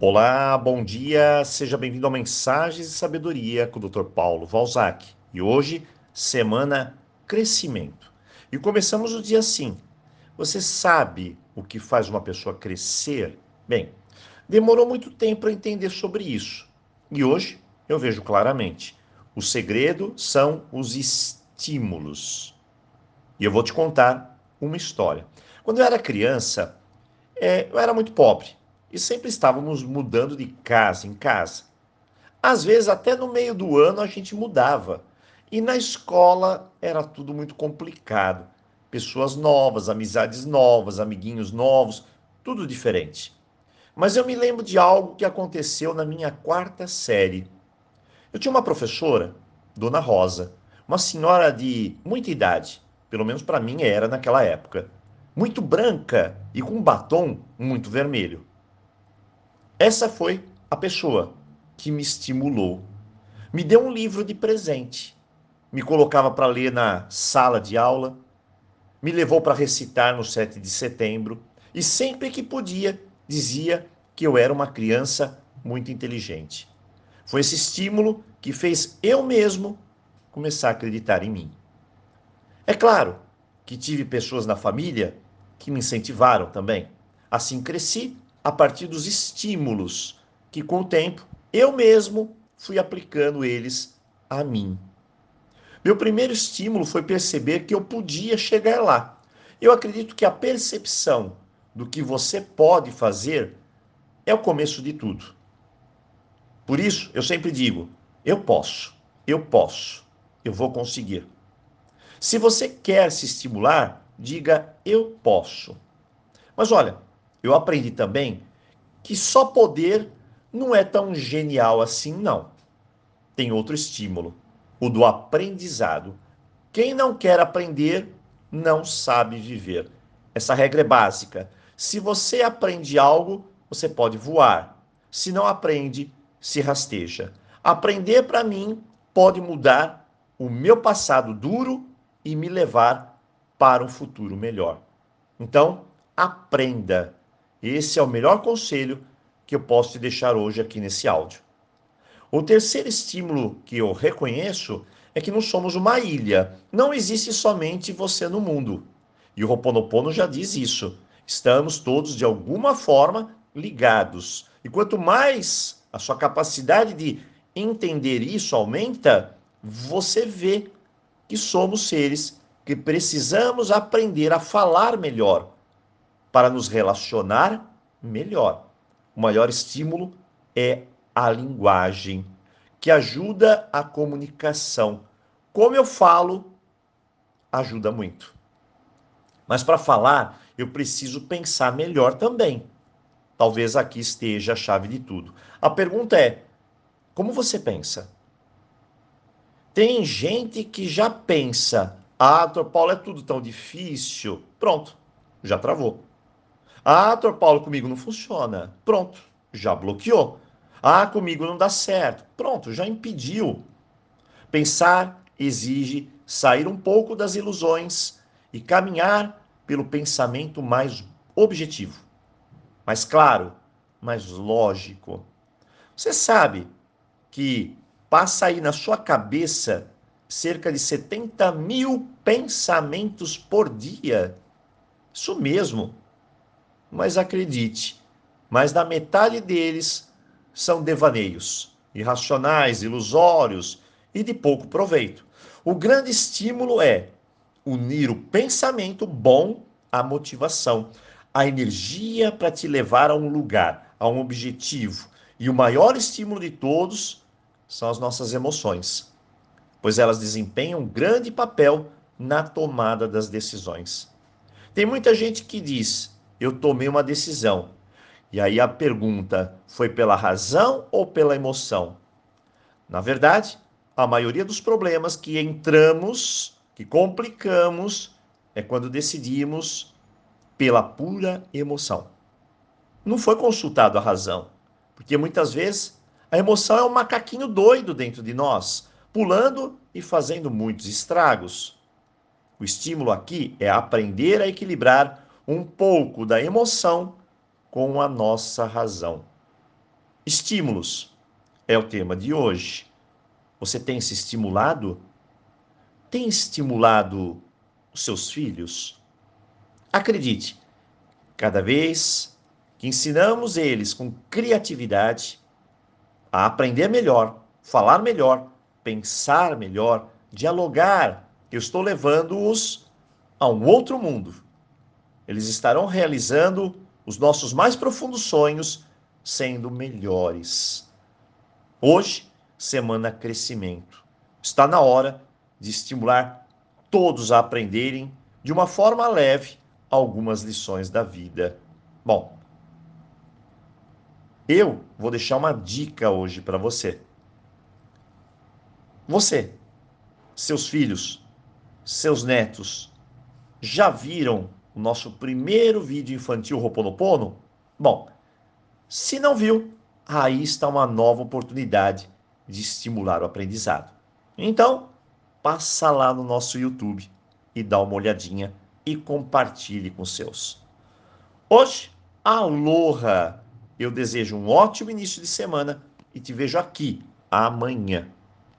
Olá, bom dia, seja bem-vindo a Mensagens de Sabedoria com o Dr. Paulo Valzac. E hoje, semana Crescimento. E começamos o dia assim. Você sabe o que faz uma pessoa crescer? Bem, demorou muito tempo para entender sobre isso. E hoje eu vejo claramente. O segredo são os estímulos. E eu vou te contar uma história. Quando eu era criança, é, eu era muito pobre e sempre estávamos mudando de casa em casa. Às vezes, até no meio do ano, a gente mudava. E na escola era tudo muito complicado. Pessoas novas, amizades novas, amiguinhos novos, tudo diferente. Mas eu me lembro de algo que aconteceu na minha quarta série. Eu tinha uma professora, Dona Rosa, uma senhora de muita idade, pelo menos para mim era naquela época, muito branca e com um batom muito vermelho. Essa foi a pessoa que me estimulou. Me deu um livro de presente, me colocava para ler na sala de aula, me levou para recitar no 7 de setembro e sempre que podia dizia que eu era uma criança muito inteligente. Foi esse estímulo que fez eu mesmo começar a acreditar em mim. É claro que tive pessoas na família que me incentivaram também. Assim cresci a partir dos estímulos que, com o tempo, eu mesmo fui aplicando eles a mim. Meu primeiro estímulo foi perceber que eu podia chegar lá. Eu acredito que a percepção do que você pode fazer é o começo de tudo. Por isso, eu sempre digo: eu posso, eu posso, eu vou conseguir. Se você quer se estimular, diga eu posso. Mas olha, eu aprendi também que só poder não é tão genial assim, não. Tem outro estímulo, o do aprendizado. Quem não quer aprender não sabe viver. Essa regra é básica. Se você aprende algo, você pode voar. Se não aprende, se rasteja. Aprender para mim pode mudar o meu passado duro e me levar para um futuro melhor. Então, aprenda. Esse é o melhor conselho que eu posso te deixar hoje aqui nesse áudio. O terceiro estímulo que eu reconheço é que não somos uma ilha. Não existe somente você no mundo. E o Ho'oponopono já diz isso. Estamos todos, de alguma forma, ligados. E quanto mais a sua capacidade de entender isso aumenta, você vê que somos seres que precisamos aprender a falar melhor, para nos relacionar melhor. O maior estímulo é a linguagem, que ajuda a comunicação. Como eu falo, ajuda muito. Mas para falar, eu preciso pensar melhor também. Talvez aqui esteja a chave de tudo. A pergunta é: como você pensa? Tem gente que já pensa, ah, doutor Paulo, é tudo tão difícil. Pronto, já travou. Ah, doutor Paulo, comigo não funciona. Pronto, já bloqueou. Ah, comigo não dá certo. Pronto, já impediu. Pensar exige sair um pouco das ilusões e caminhar pelo pensamento mais objetivo, mais claro, mais lógico. Você sabe que passa aí na sua cabeça cerca de 70 mil pensamentos por dia. Isso mesmo mas acredite, mais da metade deles são devaneios, irracionais, ilusórios e de pouco proveito. O grande estímulo é unir o pensamento bom à motivação, a energia para te levar a um lugar, a um objetivo. E o maior estímulo de todos são as nossas emoções, pois elas desempenham um grande papel na tomada das decisões. Tem muita gente que diz: eu tomei uma decisão. E aí a pergunta: foi pela razão ou pela emoção? Na verdade, a maioria dos problemas que entramos, que complicamos, é quando decidimos pela pura emoção. Não foi consultado a razão, porque muitas vezes a emoção é um macaquinho doido dentro de nós, pulando e fazendo muitos estragos. O estímulo aqui é aprender a equilibrar um pouco da emoção com a nossa razão. Estímulos é o tema de hoje. Você tem se estimulado? Tem estimulado os seus filhos? Acredite, cada vez que ensinamos eles com criatividade a aprender melhor, falar melhor, pensar melhor, dialogar, eu estou levando-os a um outro mundo. Eles estarão realizando os nossos mais profundos sonhos, sendo melhores. Hoje, semana crescimento. Está na hora de estimular todos a aprenderem de uma forma leve algumas lições da vida. Bom, eu vou deixar uma dica hoje para você. Você, seus filhos, seus netos, já viram o nosso primeiro vídeo infantil Roponopono? Bom, se não viu, aí está uma nova oportunidade de estimular o aprendizado. Então, passa lá no nosso YouTube e dá uma olhadinha e compartilhe com seus. Hoje, aloha! Eu desejo um ótimo início de semana e te vejo aqui amanhã.